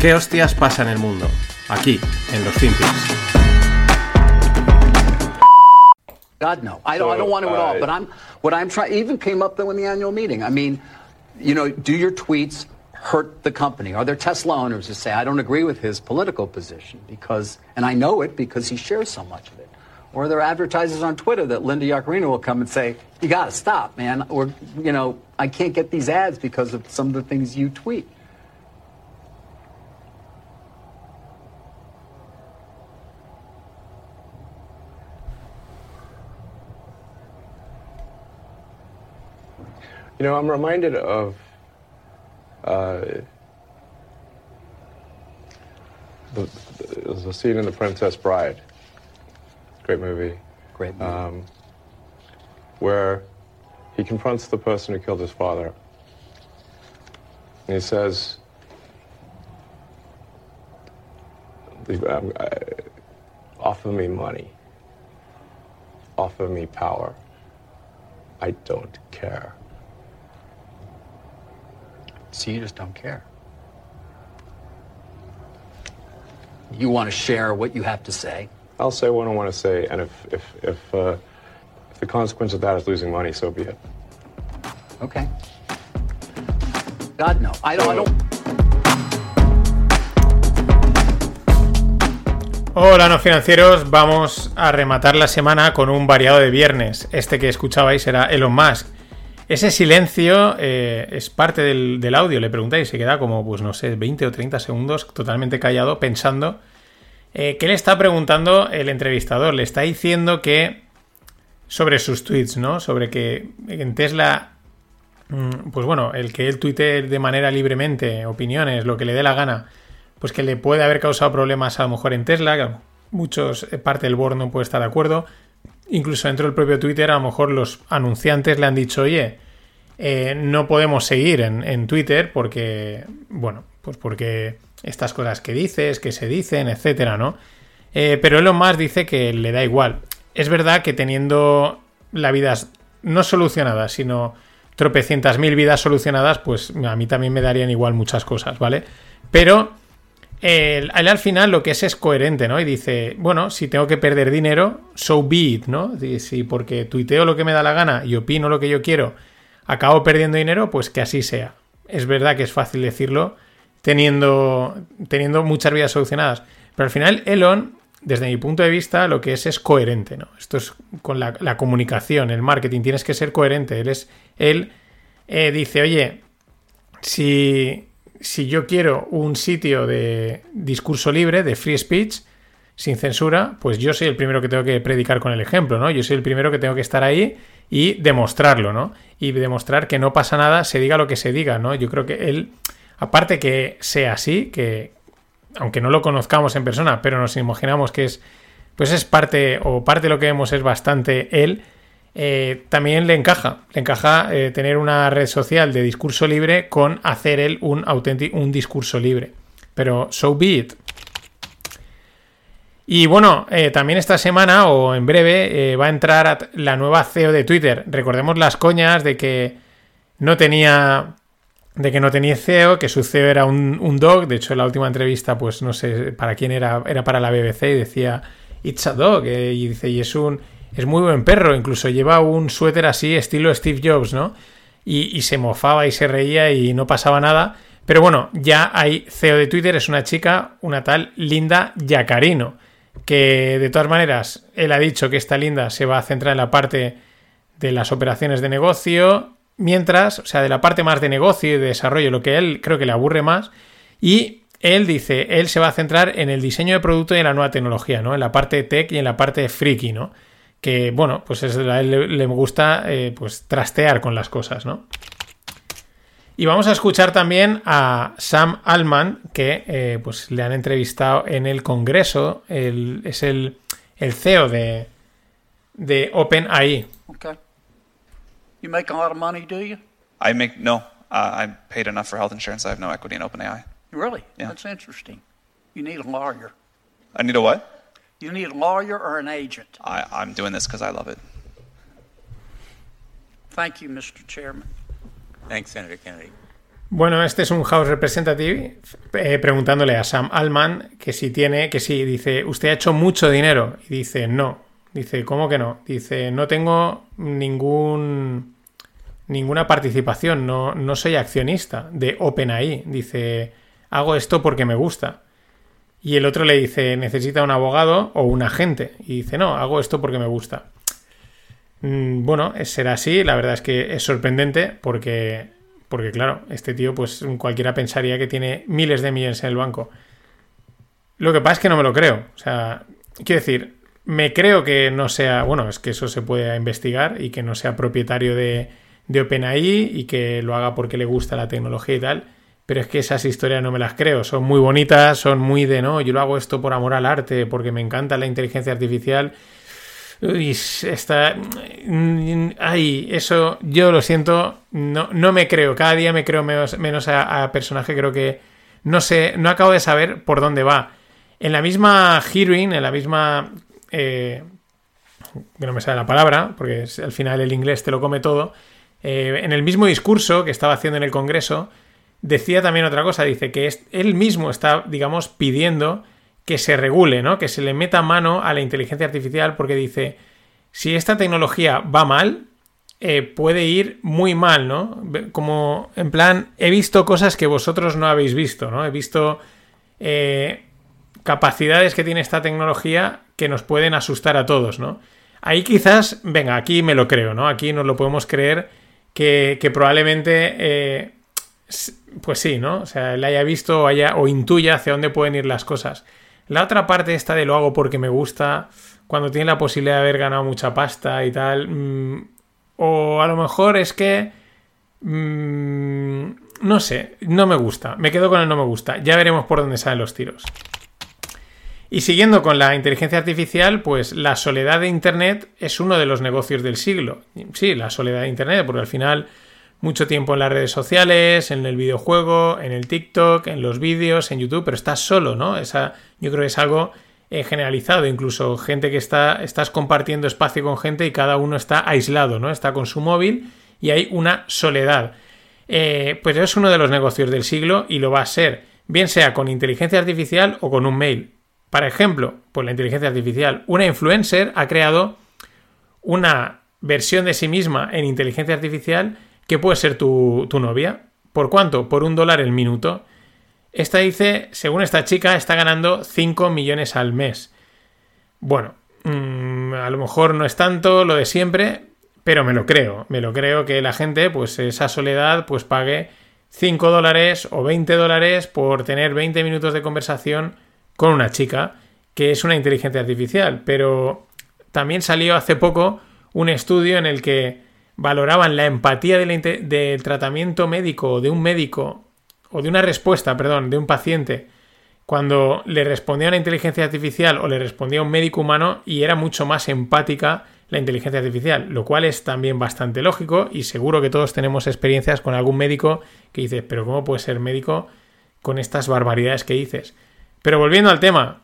¿Qué hostias pasa en el mundo? Aquí, en los Finpics. God no, I don't. I don't want to at all. But I'm what I'm trying. Even came up though in the annual meeting. I mean, you know, do your tweets hurt the company? Are there Tesla owners who say I don't agree with his political position because, and I know it because he shares so much of it? Or are there advertisers on Twitter that Linda Yaccarino will come and say, "You got to stop, man," or you know, I can't get these ads because of some of the things you tweet. You know, I'm reminded of uh, the, the, scene in The Princess Bride. Great movie. Great movie. Um, where he confronts the person who killed his father. And he says, um, offer me money. Offer me power. I don't care. So you just don't care. You want to share what you have to say. I'll say what I want to say, and if if if, uh, if the consequence of that is losing money, so be it. Okay. God no, I don't. I don't. Hola, no financieros. Vamos a rematar la semana con un variado de viernes. Este que escuchabais era Elon Musk. Ese silencio eh, es parte del, audio, le preguntáis, se queda como, pues no sé, 20 o 30 segundos totalmente callado pensando eh, ¿Qué le está preguntando el entrevistador? Le está diciendo que sobre sus tweets, ¿no? Sobre que en Tesla, mm, pues bueno, el que él tuite de manera libremente opiniones, lo que le dé la gana, pues que le puede haber causado problemas a lo mejor en Tesla, muchos, eh, parte del board no puede estar de acuerdo, incluso dentro del propio Twitter, a lo mejor los anunciantes le han dicho, oye, eh, no podemos seguir en, en, Twitter porque, bueno, pues porque estas cosas que dices, que se dicen, etcétera, ¿no? Eh, pero Elon Musk dice que le da igual. Es verdad que teniendo la vida no solucionada, sino tropecientas mil vidas solucionadas, pues a mí también me darían igual muchas cosas, ¿vale? Pero él, al final lo que es es coherente, ¿no? Y dice, bueno, si tengo que perder dinero, so be it, ¿no? Si porque tuiteo lo que me da la gana y opino lo que yo quiero, acabo perdiendo dinero, pues que así sea. Es verdad que es fácil decirlo teniendo, teniendo muchas vidas solucionadas. Pero al final, Elon, desde mi punto de vista, lo que es es coherente, ¿no? Esto es con la, comunicación, el marketing, tienes que ser coherente. Él es. Él eh, dice, oye, si, si yo quiero un sitio de discurso libre, de free speech, sin censura, pues yo soy el primero que tengo que predicar con el ejemplo, ¿no? Yo soy el primero que tengo que estar ahí y demostrarlo, ¿no? Y demostrar que no pasa nada, se diga lo que se diga, ¿no? Yo creo que él, aparte que sea así, que aunque no lo conozcamos en persona, pero nos imaginamos que es, pues es parte, o parte de lo que vemos es bastante él, eh, también le encaja, le encaja eh, tener una red social de discurso libre con hacer él un un discurso libre. Pero so be it. Y bueno, eh, también esta semana o en breve va a entrar la nueva CEO de Twitter. Recordemos las coñas de que no tenía de que no tenía CEO, que su CEO era un, un, dog. De hecho, en la última entrevista, pues no sé para quién era, era para la BBC y decía It's a dog. Y dice, y es un es muy buen perro. Incluso lleva un suéter así, estilo Steve Jobs, ¿no? Y, se mofaba y se reía y no pasaba nada. Pero bueno, ya hay CEO de Twitter, es una chica, una tal Linda Yacarino que de todas maneras él ha dicho que esta linda se va a centrar en la parte de las operaciones de negocio, mientras, o sea, de la parte más de negocio y de desarrollo, lo que él creo que le aburre más, y él dice, él se va a centrar en el diseño de producto y en la nueva tecnología, ¿no? En la parte tech y en la parte friki, ¿no? Que, bueno, pues es, a él le, le gusta, eh, pues, trastear con las cosas, ¿no? Y vamos a escuchar también a Sam Altman, que eh, pues le han entrevistado en el Congreso. El, es el, el CEO de, de OpenAI. Okay. You make a lot of money, do you? I make no. Uh, I'm paid enough for health insurance. I have no equity in OpenAI. Really? Yeah. That's interesting. You need a lawyer. I need a what? You need a lawyer or an agent. I, I'm doing this because I love it. Thank you, Mr. Chairman. Thanks, Senator Kennedy. Bueno, este es un House Representative eh, preguntándole a Sam Allman que si tiene, que si dice, usted ha hecho mucho dinero. Y dice, no. Dice, ¿cómo que no? Dice, no tengo ningún ninguna participación, no, no soy accionista de OpenAI. Dice, hago esto porque me gusta. Y el otro le dice, necesita un abogado o un agente. Y dice, no, hago esto porque me gusta. Mm, bueno, será así. La verdad es que es sorprendente porque, porque, claro, este tío, pues cualquiera pensaría que tiene miles de millones en el banco. Lo que pasa es que no me lo creo. O sea, quiero decir, me creo que no sea, bueno, es que eso se puede investigar y que no sea propietario de, de OpenAI y que lo haga porque le gusta la tecnología y tal. Pero es que esas historias no me las creo. Son muy bonitas, son muy de no, yo lo hago esto por amor al arte, porque me encanta la inteligencia artificial Uy, está. Ay, eso yo lo siento. No, no me creo. Cada día me creo menos, a, personaje. Creo que. No sé, no acabo de saber por dónde va. En la misma hearing, en la misma. Eh, que no me sale la palabra, porque al final el inglés te lo come todo. Eh, en el mismo discurso que estaba haciendo en el Congreso, decía también otra cosa. Dice que es, él mismo está, digamos, pidiendo que se regule, ¿no? Que se le meta mano a la inteligencia artificial porque dice, si esta tecnología va mal, eh, puede ir muy mal, ¿no? Como en plan, he visto cosas que vosotros no habéis visto, ¿no? He visto eh, capacidades que tiene esta tecnología que nos pueden asustar a todos, ¿no? Ahí quizás, venga, aquí me lo creo, ¿no? Aquí nos lo podemos creer que, probablemente, eh, pues sí, ¿no? O sea, él haya visto o, haya, o intuya hacia dónde pueden ir las cosas. La otra parte esta de lo hago porque me gusta, cuando tiene la posibilidad de haber ganado mucha pasta y tal, mm, o a lo mejor es que... Mm, no sé, no me gusta. Me quedo con el no me gusta. Ya veremos por dónde salen los tiros. Y siguiendo con la inteligencia artificial, pues la soledad de Internet es uno de los negocios del siglo. Sí, la soledad de Internet, porque al final mucho tiempo en las redes sociales, en el videojuego, en el TikTok, en los vídeos, en YouTube, pero estás solo, ¿no? Esa, yo creo que es algo eh, generalizado, incluso gente que está, estás compartiendo espacio con gente y cada uno está aislado, ¿no? Está con su móvil y hay una soledad. Eh, pues es uno de los negocios del siglo y lo va a ser, bien sea con inteligencia artificial o con un mail. Por ejemplo, pues la inteligencia artificial, una influencer ha creado una versión de sí misma en inteligencia artificial que puede ser tu, novia. ¿Por cuánto? Por un dólar el minuto. Esta dice, según esta chica, está ganando 5 millones al mes. Bueno, mm, a lo mejor no es tanto lo de siempre, pero me lo creo. Me lo creo que la gente, pues esa soledad, pues pague 5 dólares o 20 dólares por tener 20 minutos de conversación con una chica, que es una inteligencia artificial. Pero también salió hace poco un estudio en el que valoraban la empatía del, tratamiento médico o de un médico o de una respuesta, perdón, de un paciente cuando le respondía una inteligencia artificial o le respondía a un médico humano y era mucho más empática la inteligencia artificial, lo cual es también bastante lógico y seguro que todos tenemos experiencias con algún médico que dices, pero ¿cómo puedes ser médico con estas barbaridades que dices? Pero volviendo al tema,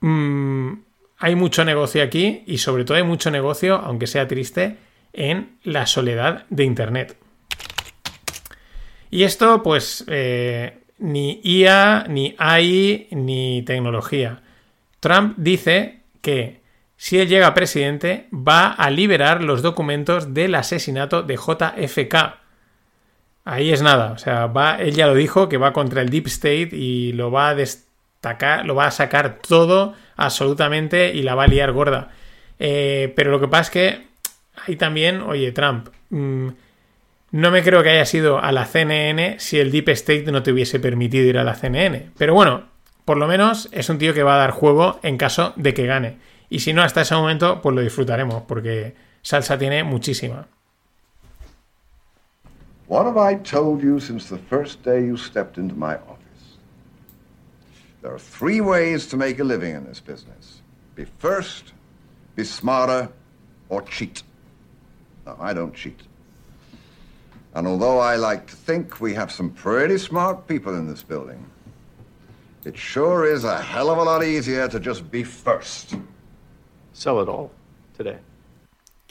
mm, hay mucho negocio aquí y sobre todo hay mucho negocio, aunque sea triste, en la soledad de Internet. Y esto, pues, eh, ni IA, ni AI, ni tecnología. Trump dice que si él llega presidente, va a liberar los documentos del asesinato de JFK. Ahí es nada, o sea, va, él ya lo dijo, que va contra el Deep State y lo va a destacar, lo va a sacar todo absolutamente y la va a liar gorda. Eh, pero lo que pasa es que ahí también, oye, Trump, mm, no me creo que haya sido a la CNN si el Deep State no te hubiese permitido ir a la CNN. Pero bueno, por lo menos es un tío que va a dar juego en caso de que gane. Y si no, hasta ese momento, pues lo disfrutaremos, porque salsa tiene muchísima. What have I told you since the first day you stepped into my office? There are three ways to make a living in this business be first, be smarter, or cheat. No, I don't cheat. And although I like to think we have some pretty smart people in this building, it sure is a hell of a lot easier to just be first. Sell it all today.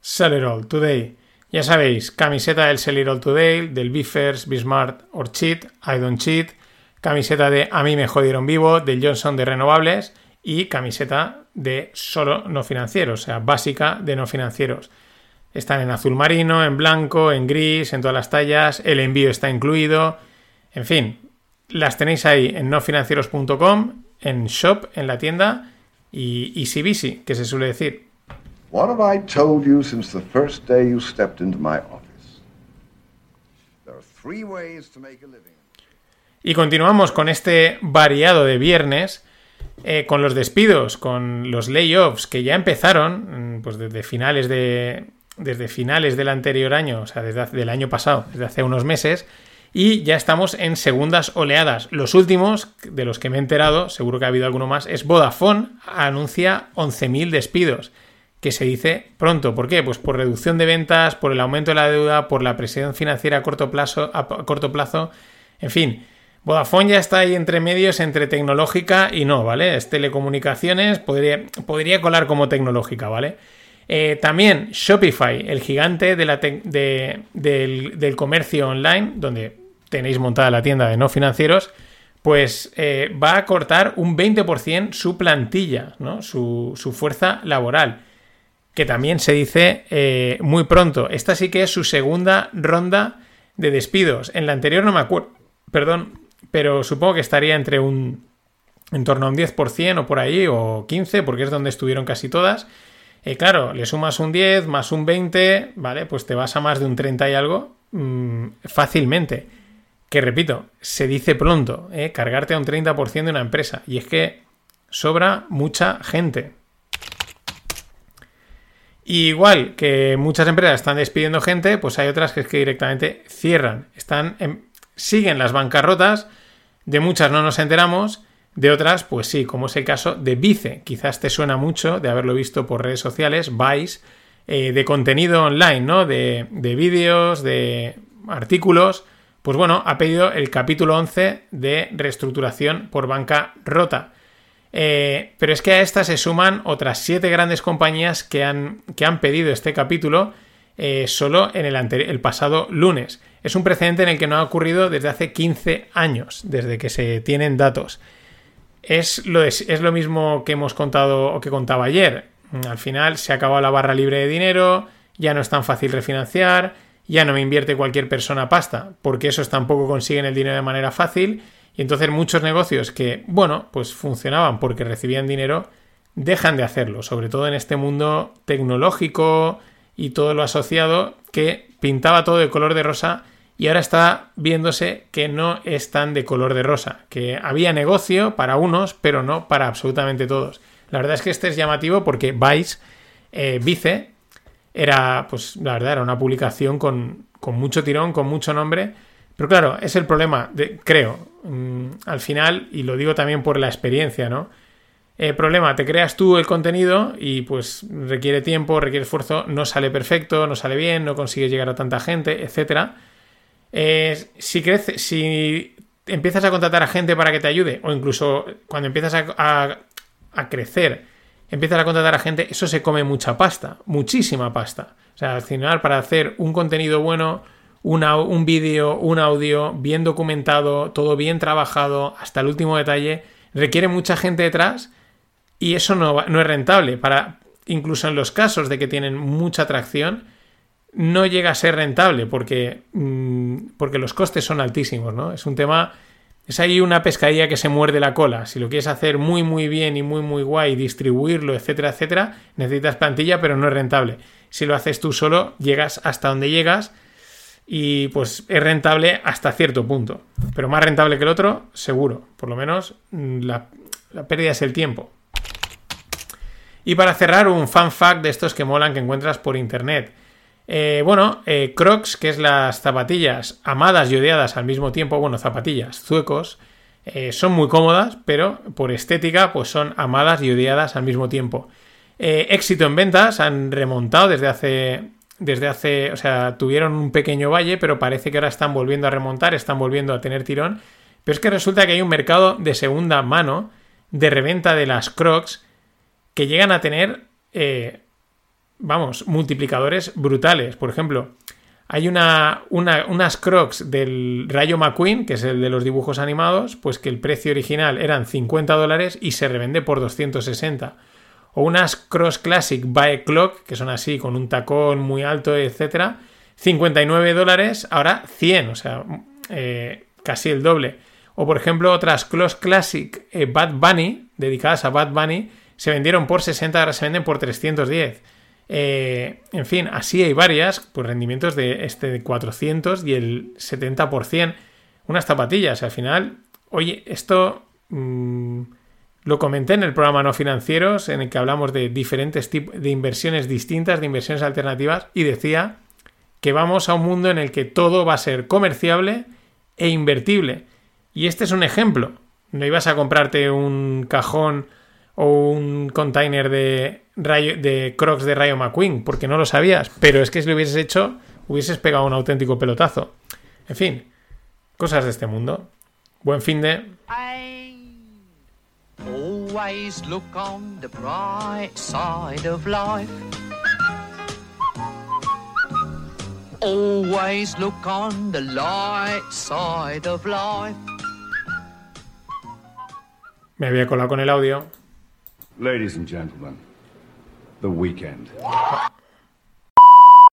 Sell it all today. Ya sabéis, camiseta del Sell It All Today, del Be First, Be Smart or Cheat, I Don't Cheat, camiseta de A mí me jodieron vivo, del Johnson de Renovables y camiseta de solo no financieros, o sea, básica de no financieros. Están en azul marino, en blanco, en gris, en todas las tallas, el envío está incluido, en fin, las tenéis ahí en nofinancieros.com, en shop, en la tienda y easy busy, que se suele decir. What have I told you since the first day you stepped into my office? There are three ways to make a living. Y continuamos con este variado de viernes, eh, con los despidos, con los layoffs que ya empezaron mm, pues desde finales de desde finales del anterior año, o sea, desde hace- del año pasado, desde hace unos meses, y ya estamos en segundas oleadas. Los últimos, de los que me he enterado, seguro que ha habido alguno más, es Vodafone anuncia 11.000 despidos, que se dice pronto. ¿Por qué? Pues por reducción de ventas, por el aumento de la deuda, por la presión financiera a corto plazo, a corto plazo en fin. Vodafone ya está ahí entre medios entre tecnológica y no, ¿vale? Es telecomunicaciones, podría, podría colar como tecnológica, ¿vale? Eh, también Shopify, el gigante de la de- del, comercio online, donde tenéis montada la tienda de no financieros, pues eh, va a cortar un 20% su plantilla, ¿no? su, su fuerza laboral, que también se dice eh, muy pronto. Esta sí que es su segunda ronda de despidos. En la anterior no me acuerdo, perdón, pero supongo que estaría entre un en torno a un 10% o por ahí, o 15%, porque es donde estuvieron casi todas. Eh, claro, le sumas un 10 más un 20, ¿vale? Pues te vas a más de un 30 y algo mm, fácilmente. Que repito, se dice pronto, ¿eh? cargarte a un 30% de una empresa. Y es que sobra mucha gente. Y igual que muchas empresas están despidiendo gente, pues hay otras que es que directamente cierran. Están en- siguen las bancarrotas, de muchas no nos enteramos, de otras, pues sí, como es el caso de Vice. Quizás te suena mucho de haberlo visto por redes sociales, Vice, eh, de contenido online, ¿no? De, de vídeos, de artículos. Pues bueno, ha pedido el capítulo 11 de reestructuración por banca rota. Eh, pero es que a esta se suman otras siete grandes compañías que han, que han pedido este capítulo eh, solo en el, el pasado lunes. Es un precedente en el que no ha ocurrido desde hace 15 años, desde que se tienen datos. Es lo, es, es lo mismo que hemos contado o que contaba ayer. Al final se ha acabado la barra libre de dinero, ya no es tan fácil refinanciar, ya no me invierte cualquier persona pasta, porque esos tampoco consiguen el dinero de manera fácil. Y entonces muchos negocios que, bueno, pues funcionaban porque recibían dinero, dejan de hacerlo, sobre todo en este mundo tecnológico y todo lo asociado que pintaba todo de color de rosa y ahora está viéndose que no es tan de color de rosa, que había negocio para unos, pero no para absolutamente todos. La verdad es que este es llamativo porque Vice, eh, Vice, era, pues la verdad, era una publicación con, con mucho tirón, con mucho nombre, pero claro, es el problema, de, creo, mm, al final, y lo digo también por la experiencia, ¿no? El problema, te creas tú el contenido y pues requiere tiempo, requiere esfuerzo, no sale perfecto, no sale bien, no consigues llegar a tanta gente, etcétera. Eh, si, crece, si empiezas a contratar a gente para que te ayude, o incluso cuando empiezas a, crecer, empiezas a contratar a gente, eso se come mucha pasta, muchísima pasta. O sea, al final, para hacer un contenido bueno, un vídeo, un audio bien documentado, todo bien trabajado, hasta el último detalle, requiere mucha gente detrás y eso no, no es rentable. Para, incluso en los casos de que tienen mucha atracción, no llega a ser rentable porque, mm, porque los costes son altísimos, ¿no? Es un tema. Es ahí una pescadilla que se muerde la cola. Si lo quieres hacer muy, muy bien y muy, muy guay, distribuirlo, etcétera, etcétera, necesitas plantilla, pero no es rentable. Si lo haces tú solo, llegas hasta donde llegas y pues es rentable hasta cierto punto. Pero más rentable que el otro, seguro. Por lo menos mm, la, la pérdida es el tiempo. Y para cerrar, un fan fact de estos que molan que encuentras por internet. Eh, bueno, eh, Crocs, que es las zapatillas amadas y odiadas al mismo tiempo, bueno, zapatillas, zuecos, eh, son muy cómodas, pero por estética, pues son amadas y odiadas al mismo tiempo. Éxito en ventas, han remontado desde hace, desde hace, o sea, tuvieron un pequeño valle, pero parece que ahora están volviendo a remontar, están volviendo a tener tirón. Pero es que resulta que hay un mercado de segunda mano de reventa de las Crocs que llegan a tener, vamos, multiplicadores brutales. Por ejemplo, Hay una, una- unas crocs del Rayo McQueen, que es el de los dibujos animados, pues que el precio original eran 50 dólares y se revende por 260. O unas Cross Classic Bae Clock, que son así, con un tacón muy alto, etcétera, 59 dólares, ahora 100, o sea, eh, casi el doble. O por ejemplo, otras Cross Classic eh, Bad Bunny, dedicadas a Bad Bunny, se vendieron por 60, ahora se venden por 310. Eh, en fin, así hay varias, pues rendimientos de este de 400 y el 70%. Unas zapatillas, al final, oye, esto mm, lo comenté en el programa No Financieros, en el que hablamos de diferentes tipos de inversiones distintas, de inversiones alternativas, y decía que vamos a un mundo en el que todo va a ser comerciable e invertible. Y este es un ejemplo. No ibas a comprarte un cajón o un container de, rayo- de Crocs de Rayo McQueen, porque no lo sabías. Pero es que si lo hubieses hecho, hubieses pegado un auténtico pelotazo. En fin, cosas de este mundo. Buen fin de... Always look on the bright side of life. Always look on the light side of life. Me había colado con el audio. Ladies and gentlemen, the weekend.